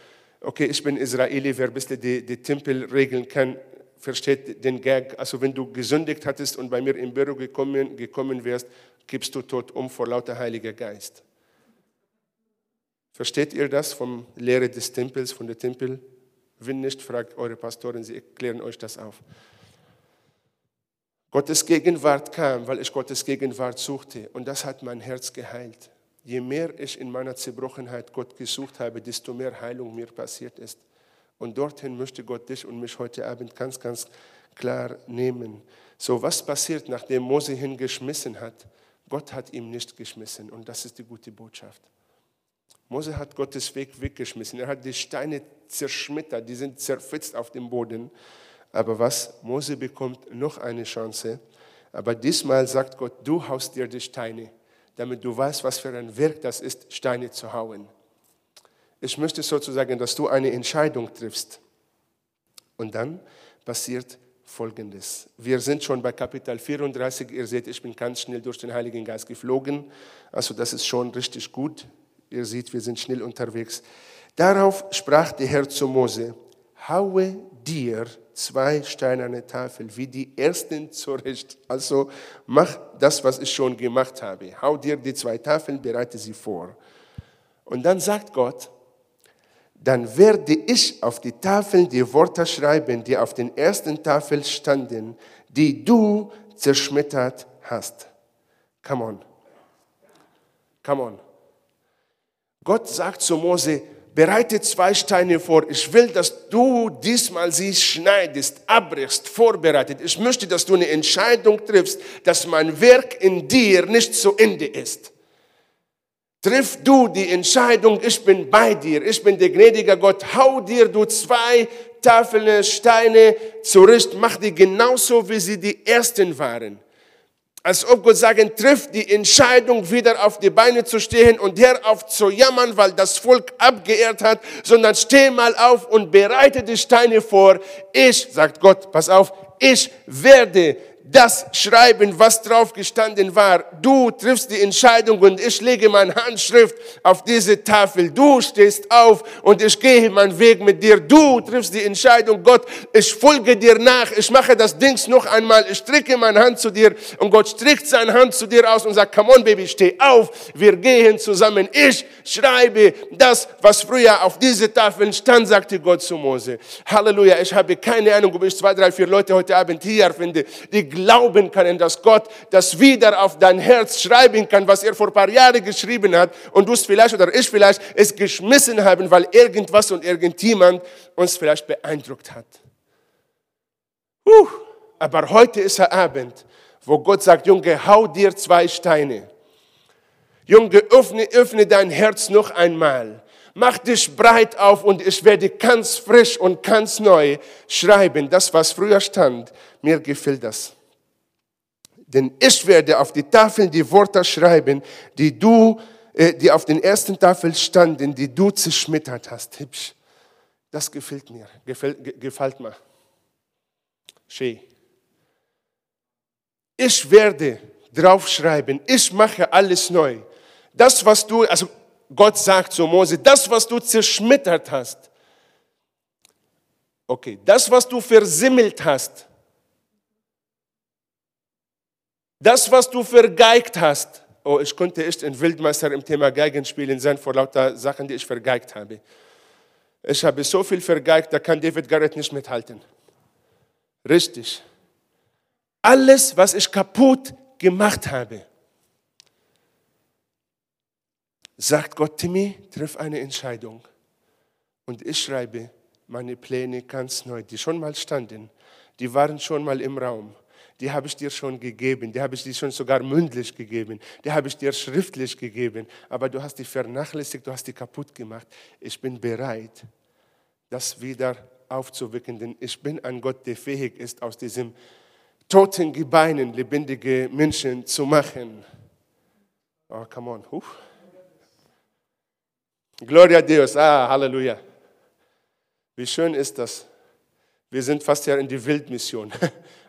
Okay, ich bin Israeli, wer bisschen die, die Tempel regeln kann, versteht den Gag. Also wenn du gesündigt hattest und bei mir im Büro gekommen, gekommen wärst, gibst du tot um vor lauter Heiliger Geist. Versteht ihr das vom Lehre des Tempels, von der Tempel? Wenn nicht, fragt eure Pastoren, sie erklären euch das auf. Gottes Gegenwart kam, weil ich Gottes Gegenwart suchte und das hat mein Herz geheilt. Je mehr ich in meiner Zerbrochenheit Gott gesucht habe, desto mehr Heilung mir passiert ist. Und dorthin möchte Gott dich und mich heute Abend ganz, ganz klar nehmen. So, was passiert, nachdem Mose hingeschmissen hat? Gott hat ihm nicht geschmissen und das ist die gute Botschaft. Mose hat Gottes Weg weggeschmissen. Er hat die Steine zerschmettert, die sind zerfetzt auf dem Boden. Aber was? Mose bekommt noch eine Chance. Aber diesmal sagt Gott, du haust dir die Steine, damit du weißt, was für ein Werk das ist, Steine zu hauen. Ich möchte sozusagen, dass du eine Entscheidung triffst. Und dann passiert Folgendes. Wir sind schon bei Kapitel 34. Ihr seht, ich bin ganz schnell durch den Heiligen Geist geflogen. Also das ist schon richtig gut. Ihr seht, wir sind schnell unterwegs. Darauf sprach der Herr zu Mose, haue dir zwei steinerne Tafeln, wie die ersten zurecht. Also mach das, was ich schon gemacht habe. Hau dir die zwei Tafeln, bereite sie vor. Und dann sagt Gott, dann werde ich auf die Tafeln die Worte schreiben, die auf den ersten Tafeln standen, die du zerschmettert hast. Come on. Come on. Gott sagt zu Mose, bereite zwei Steine vor. Ich will, dass du diesmal sie schneidest, abbrichst, vorbereitet. Ich möchte, dass du eine Entscheidung triffst, dass mein Werk in dir nicht zu Ende ist. Triff du die Entscheidung, ich bin bei dir, ich bin der gnädige Gott. Hau dir du zwei Tafeln, Steine zurecht, mach die genauso, wie sie die ersten waren. Als ob Gott sagen, trifft die Entscheidung, wieder auf die Beine zu stehen und auf zu jammern, weil das Volk abgeehrt hat, sondern steh mal auf und bereite die Steine vor. Ich, sagt Gott, pass auf, ich werde das schreiben, was drauf gestanden war. Du triffst die Entscheidung und ich lege meine Handschrift auf diese Tafel. Du stehst auf und ich gehe meinen Weg mit dir. Du triffst die Entscheidung, Gott, ich folge dir nach. Ich mache das Dings noch einmal. Ich strecke meine Hand zu dir und Gott streckt seine Hand zu dir aus und sagt, come on, Baby, steh auf. Wir gehen zusammen. Ich schreibe das, was früher auf diese Tafeln stand, sagte Gott zu Mose. Halleluja. Ich habe keine Ahnung, ob ich zwei, drei, vier Leute heute Abend hier finde, die glauben können, dass Gott das wieder auf dein Herz schreiben kann, was er vor ein paar Jahren geschrieben hat und du es vielleicht oder ich vielleicht es geschmissen haben, weil irgendwas und irgendjemand uns vielleicht beeindruckt hat. Uh, aber heute ist der Abend, wo Gott sagt, Junge, hau dir zwei Steine. Junge, öffne, öffne dein Herz noch einmal mach dich breit auf und ich werde ganz frisch und ganz neu schreiben. Das, was früher stand, mir gefällt das. Denn ich werde auf die Tafeln die Worte schreiben, die du äh, die auf den ersten Tafel standen, die du zerschmettert hast. Hübsch. Das gefällt mir, gefällt, gefällt mir. Schön. Ich werde draufschreiben, ich mache alles neu. Das, was du, also Gott sagt zu Mose, das, was du zerschmettert hast, okay, das, was du versimmelt hast, das, was du vergeigt hast, oh, ich konnte echt ein Wildmeister im Thema Geigenspielen sein vor lauter Sachen, die ich vergeigt habe. Ich habe so viel vergeigt, da kann David Garrett nicht mithalten. Richtig. Alles, was ich kaputt gemacht habe, sagt Gott, Timmy, triff eine Entscheidung. Und ich schreibe meine Pläne ganz neu, die schon mal standen, die waren schon mal im Raum. Die habe ich dir schon gegeben, die habe ich dir schon sogar mündlich gegeben, die habe ich dir schriftlich gegeben, aber du hast die vernachlässigt, du hast die kaputt gemacht. Ich bin bereit, das wieder aufzuwecken, denn ich bin ein Gott, der fähig ist, aus diesem toten Gebeinen lebendige Menschen zu machen. Oh, come on. Huh. Gloria a Deus. Ah, Halleluja. Wie schön ist das? Wir sind fast ja in die Wildmission.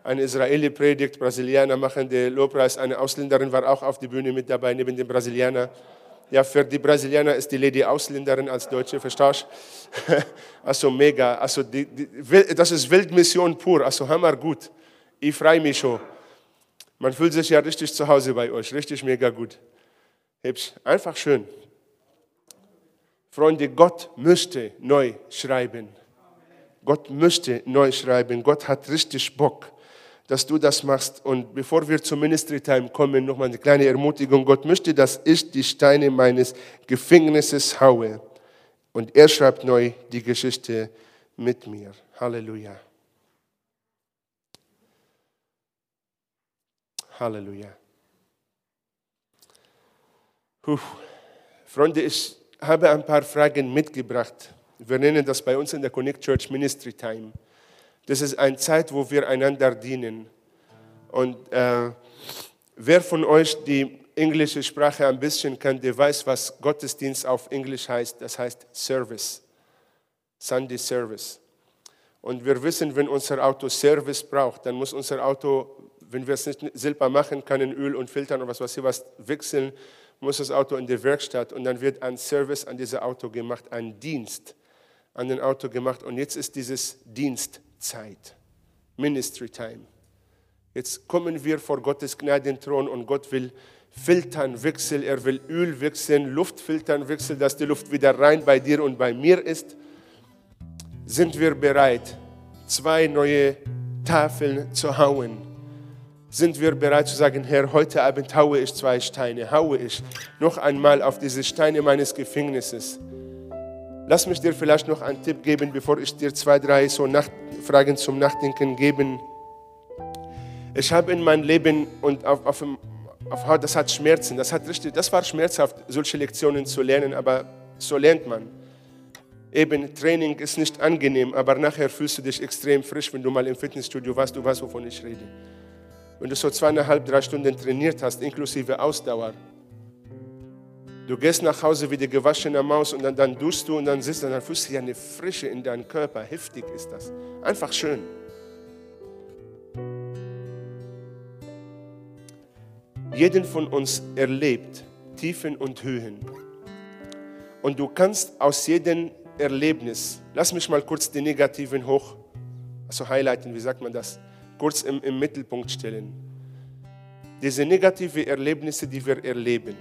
Ein Israeli predigt, Brasilianer machen den Lobpreis. Eine Ausländerin war auch auf die Bühne mit dabei, neben dem Brasilianer. Ja, für die Brasilianer ist die Lady Ausländerin als Deutsche, verstehst? Also mega. Also die, die, das ist Wildmission pur. Also hammer gut. Ich freue mich schon. Man fühlt sich ja richtig zu Hause bei euch. Richtig mega gut. Hübsch. Einfach schön. Freunde, Gott möchte neu schreiben. Gott möchte neu schreiben. Gott hat richtig Bock, dass du das machst. Und bevor wir zum Ministry Time kommen, nochmal eine kleine Ermutigung. Gott möchte, dass ich die Steine meines Gefängnisses haue. Und er schreibt neu die Geschichte mit mir. Halleluja. Halleluja. Puh. Freunde, ich habe ein paar Fragen mitgebracht. Wir nennen das bei uns in der Connect Church Ministry Time. Das ist eine Zeit, wo wir einander dienen. Und äh, wer von euch die englische Sprache ein bisschen kennt, der weiß, was Gottesdienst auf Englisch heißt. Das heißt Service, Sunday Service. Und wir wissen, wenn unser Auto Service braucht, dann muss unser Auto, wenn wir es nicht selber machen können, Öl und Filtern und was weiß ich was wechseln, muss das Auto in die Werkstatt und dann wird ein Service an diesem Auto gemacht, ein Dienst an dem Auto gemacht. Und jetzt ist dieses Dienstzeit, Ministry Time. Jetzt kommen wir vor Gottes Gnadenthron und Gott will Filtern wechseln, er will Öl wechseln, Luftfiltern wechseln, dass die Luft wieder rein bei dir und bei mir ist. Sind wir bereit, zwei neue Tafeln zu hauen? sind wir bereit zu sagen, Herr, heute Abend haue ich zwei Steine, haue ich noch einmal auf diese Steine meines Gefängnisses. Lass mich dir vielleicht noch einen Tipp geben, bevor ich dir zwei, drei so Nacht Fragen zum Nachdenken geben. Ich habe in meinem Leben und auf, auf, auf Haut, das hat Schmerzen, das, hat richtig, das war schmerzhaft, solche Lektionen zu lernen, aber so lernt man. Eben, Training ist nicht angenehm, aber nachher fühlst du dich extrem frisch, wenn du mal im Fitnessstudio warst, du weißt, wovon ich rede wenn du so zweieinhalb, drei Stunden trainiert hast, inklusive Ausdauer, du gehst nach Hause wie die gewaschene Maus und dann, dann duschst du und dann sitzt du und dann fühlst du ja eine Frische in deinem Körper. Heftig ist das. Einfach schön. Jeden von uns erlebt Tiefen und Höhen. Und du kannst aus jedem Erlebnis, lass mich mal kurz die negativen hoch, also highlighten, wie sagt man das? kurz im, im Mittelpunkt stellen. Diese negativen Erlebnisse, die wir erleben,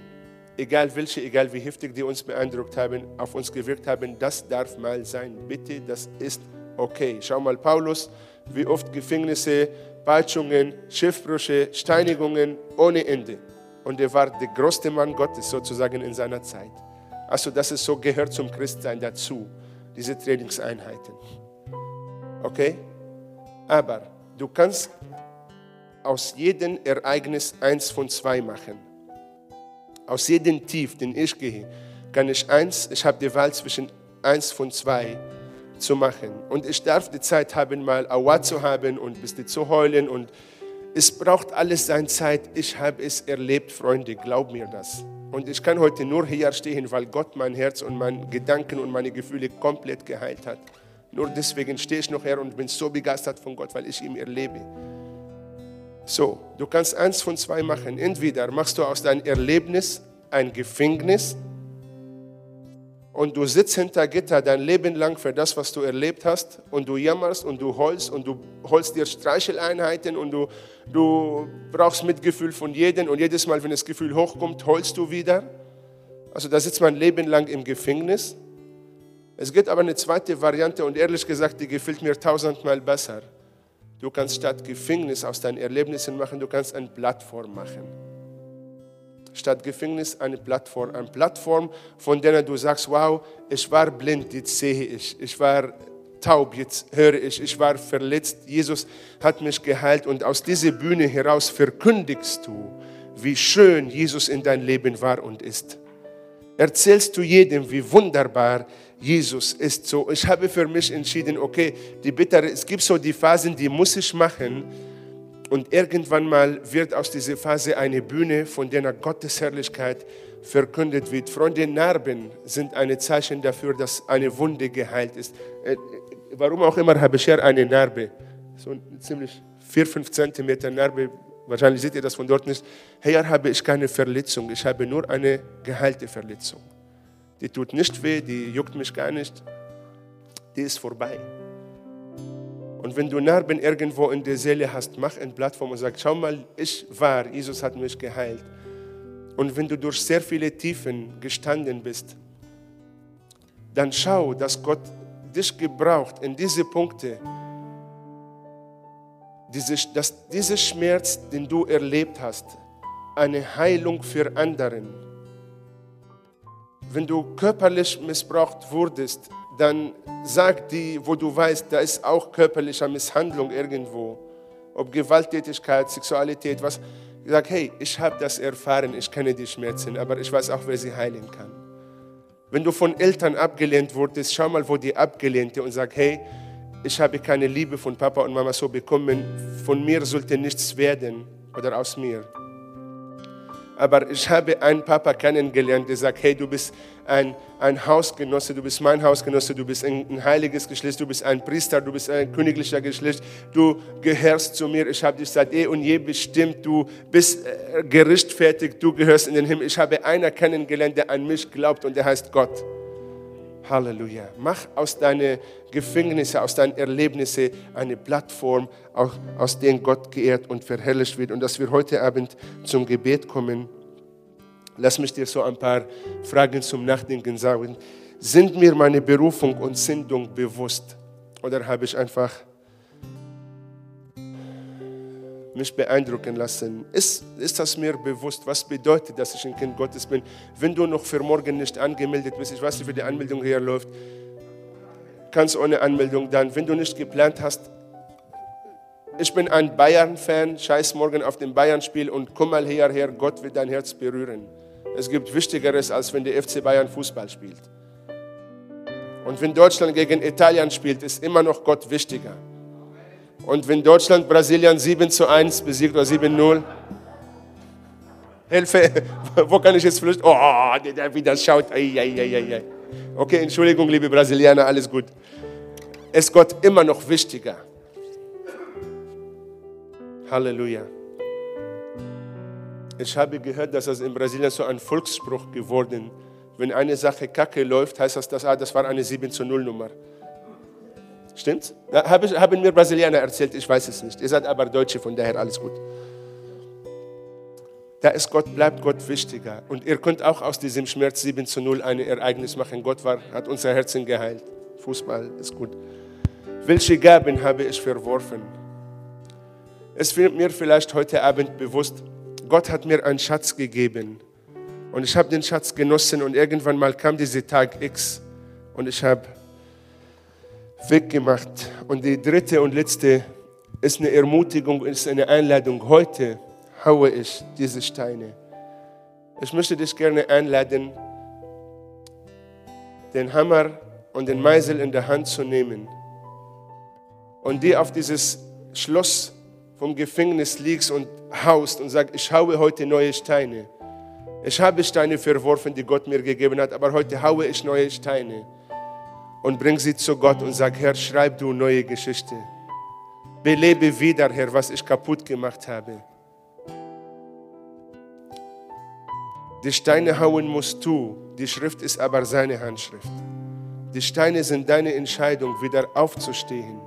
egal welche, egal wie heftig die uns beeindruckt haben, auf uns gewirkt haben, das darf mal sein. Bitte, das ist okay. Schau mal, Paulus, wie oft Gefängnisse, Peitschungen, Schiffbrüche, Steinigungen ohne Ende. Und er war der größte Mann Gottes sozusagen in seiner Zeit. Also das ist so, gehört zum Christsein dazu, diese Trainingseinheiten. Okay? Aber Du kannst aus jedem Ereignis eins von zwei machen. Aus jedem Tief, den ich gehe, kann ich eins, ich habe die Wahl zwischen eins von zwei zu machen. Und ich darf die Zeit haben, mal Aua zu haben und ein bisschen zu heulen und Es braucht alles seine Zeit. Ich habe es erlebt, Freunde, glaub mir das. Und ich kann heute nur hier stehen, weil Gott mein Herz und meine Gedanken und meine Gefühle komplett geheilt hat. Nur deswegen stehe ich noch her und bin so begeistert von Gott, weil ich ihn erlebe. So, du kannst eins von zwei machen. Entweder machst du aus deinem Erlebnis ein Gefängnis und du sitzt hinter Gitter dein Leben lang für das, was du erlebt hast und du jammerst und du heulst und du holst dir Streicheleinheiten und du, du brauchst Mitgefühl von jedem und jedes Mal, wenn das Gefühl hochkommt, heulst du wieder. Also da sitzt man Leben lang im Gefängnis. Es gibt aber eine zweite Variante und ehrlich gesagt, die gefällt mir tausendmal besser. Du kannst statt Gefängnis aus deinen Erlebnissen machen, du kannst eine Plattform machen. Statt Gefängnis eine Plattform. Eine Plattform, von der du sagst, wow, ich war blind, jetzt sehe ich. Ich war taub, jetzt höre ich. Ich war verletzt, Jesus hat mich geheilt. Und aus dieser Bühne heraus verkündigst du, wie schön Jesus in dein Leben war und ist. Erzählst du jedem, wie wunderbar Jesus ist so. Ich habe für mich entschieden, okay, die bittere, es gibt so die Phasen, die muss ich machen. Und irgendwann mal wird aus dieser Phase eine Bühne, von der Gottes Herrlichkeit verkündet wird. Freunde, Narben sind ein Zeichen dafür, dass eine Wunde geheilt ist. Äh, warum auch immer habe ich hier eine Narbe. So ziemlich 4, 5 Zentimeter Narbe. Wahrscheinlich seht ihr das von dort nicht. Hier habe ich keine Verletzung. Ich habe nur eine geheilte Verletzung die tut nicht weh, die juckt mich gar nicht, die ist vorbei. Und wenn du Narben irgendwo in der Seele hast, mach eine Plattform und sag, schau mal, ich war, Jesus hat mich geheilt. Und wenn du durch sehr viele Tiefen gestanden bist, dann schau, dass Gott dich gebraucht in diese Punkte, diese, dass dieser Schmerz, den du erlebt hast, eine Heilung für anderen wenn du körperlich missbraucht wurdest, dann sag die, wo du weißt, da ist auch körperliche Misshandlung irgendwo, ob Gewalttätigkeit, Sexualität, was. Sag, hey, ich habe das erfahren, ich kenne die Schmerzen, aber ich weiß auch, wer sie heilen kann. Wenn du von Eltern abgelehnt wurdest, schau mal, wo die abgelehnte und sag, hey, ich habe keine Liebe von Papa und Mama so bekommen, von mir sollte nichts werden oder aus mir. Aber ich habe einen Papa kennengelernt, der sagt, hey, du bist ein, ein Hausgenosse, du bist mein Hausgenosse, du bist ein, ein heiliges Geschlecht, du bist ein Priester, du bist ein königlicher Geschlecht, du gehörst zu mir, ich habe dich seit eh und je bestimmt, du bist äh, gerichtfertigt, du gehörst in den Himmel. Ich habe einen kennengelernt, der an mich glaubt und der heißt Gott. Halleluja. Mach aus deinen Gefängnissen, aus deinen Erlebnissen eine Plattform, aus der Gott geehrt und verherrlicht wird. Und dass wir heute Abend zum Gebet kommen, lass mich dir so ein paar Fragen zum Nachdenken sagen. Sind mir meine Berufung und Sendung bewusst? Oder habe ich einfach mich beeindrucken lassen. Ist, ist das mir bewusst? Was bedeutet, dass ich ein Kind Gottes bin? Wenn du noch für morgen nicht angemeldet bist, ich weiß nicht, wie die Anmeldung hier läuft, kannst ohne Anmeldung dann, wenn du nicht geplant hast, ich bin ein Bayern-Fan, scheiß morgen auf dem Bayern-Spiel und komm mal hierher, Gott wird dein Herz berühren. Es gibt Wichtigeres, als wenn der FC Bayern Fußball spielt. Und wenn Deutschland gegen Italien spielt, ist immer noch Gott wichtiger. Und wenn Deutschland Brasilien 7 zu 1 besiegt oder 7-0, Hilfe, wo kann ich jetzt flüchten? Oh, der wieder schaut. Okay, Entschuldigung, liebe Brasilianer, alles gut. Ist Gott immer noch wichtiger. Halleluja. Ich habe gehört, dass das in Brasilien so ein Volksspruch geworden ist. Wenn eine Sache kacke läuft, heißt das, dass, ah, das war eine 7 zu 0 Nummer. Stimmt's? Ja, haben mir Brasilianer erzählt, ich weiß es nicht. Ihr seid aber Deutsche, von daher alles gut. Da ist Gott, bleibt Gott wichtiger. Und ihr könnt auch aus diesem Schmerz 7 zu 0 ein Ereignis machen. Gott war, hat unser Herzen geheilt. Fußball ist gut. Welche Gaben habe ich verworfen? Es wird mir vielleicht heute Abend bewusst, Gott hat mir einen Schatz gegeben. Und ich habe den Schatz genossen und irgendwann mal kam dieser Tag X und ich habe weggemacht. Und die dritte und letzte ist eine Ermutigung, ist eine Einladung. Heute haue ich diese Steine. Ich möchte dich gerne einladen, den Hammer und den Meisel in der Hand zu nehmen und die auf dieses Schloss vom Gefängnis liegst und haust und sagst, ich haue heute neue Steine. Ich habe Steine verworfen, die Gott mir gegeben hat, aber heute haue ich neue Steine und bring sie zu Gott und sag, Herr, schreib du neue Geschichte. Belebe wieder, Herr, was ich kaputt gemacht habe. Die Steine hauen musst du, die Schrift ist aber seine Handschrift. Die Steine sind deine Entscheidung, wieder aufzustehen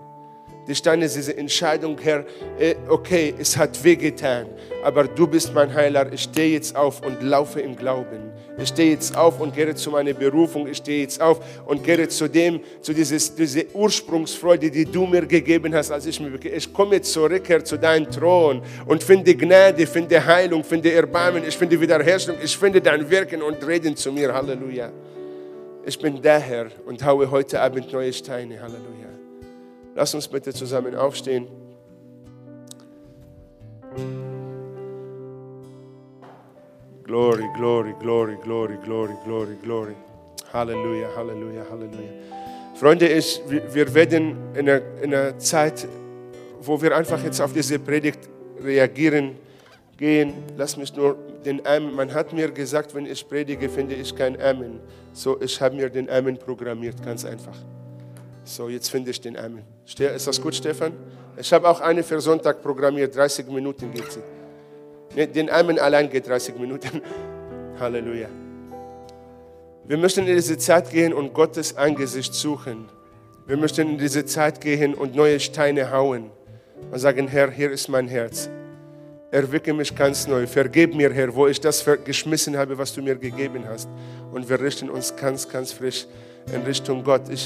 die Steine, diese Entscheidung, Herr, äh, okay, es hat wehgetan, aber du bist mein Heiler. Ich stehe jetzt auf und laufe im Glauben. Ich stehe jetzt auf und gehe zu meiner Berufung. Ich stehe jetzt auf und gehe zu dem, zu dieses, diese Ursprungsfreude, die du mir gegeben hast, als ich mir Ich komme zurück, Herr, zu deinem Thron und finde Gnade, finde Heilung, finde Erbarmen, ich finde Wiederherstellung, ich finde dein Wirken und Reden zu mir. Halleluja. Ich bin der Herr und haue heute Abend neue Steine. Halleluja. Lass uns bitte zusammen aufstehen. Glory, glory, glory, glory, glory, glory, glory. Halleluja, Halleluja, Halleluja. Freunde, ich, wir werden in einer, in einer Zeit, wo wir einfach jetzt auf diese Predigt reagieren, gehen. Lass mich nur den Amen. Man hat mir gesagt, wenn ich predige, finde ich kein Amen. So, ich habe mir den Amen programmiert, ganz einfach. So, jetzt finde ich den Amen. Ist das gut, Stefan? Ich habe auch eine für Sonntag programmiert. 30 Minuten geht sie. Den Amen allein geht 30 Minuten. Halleluja. Wir möchten in diese Zeit gehen und Gottes Angesicht suchen. Wir möchten in diese Zeit gehen und neue Steine hauen und sagen, Herr, hier ist mein Herz. Erwicke mich ganz neu. Vergib mir, Herr, wo ich das geschmissen habe, was du mir gegeben hast. Und wir richten uns ganz, ganz frisch in Richtung Gott. Ich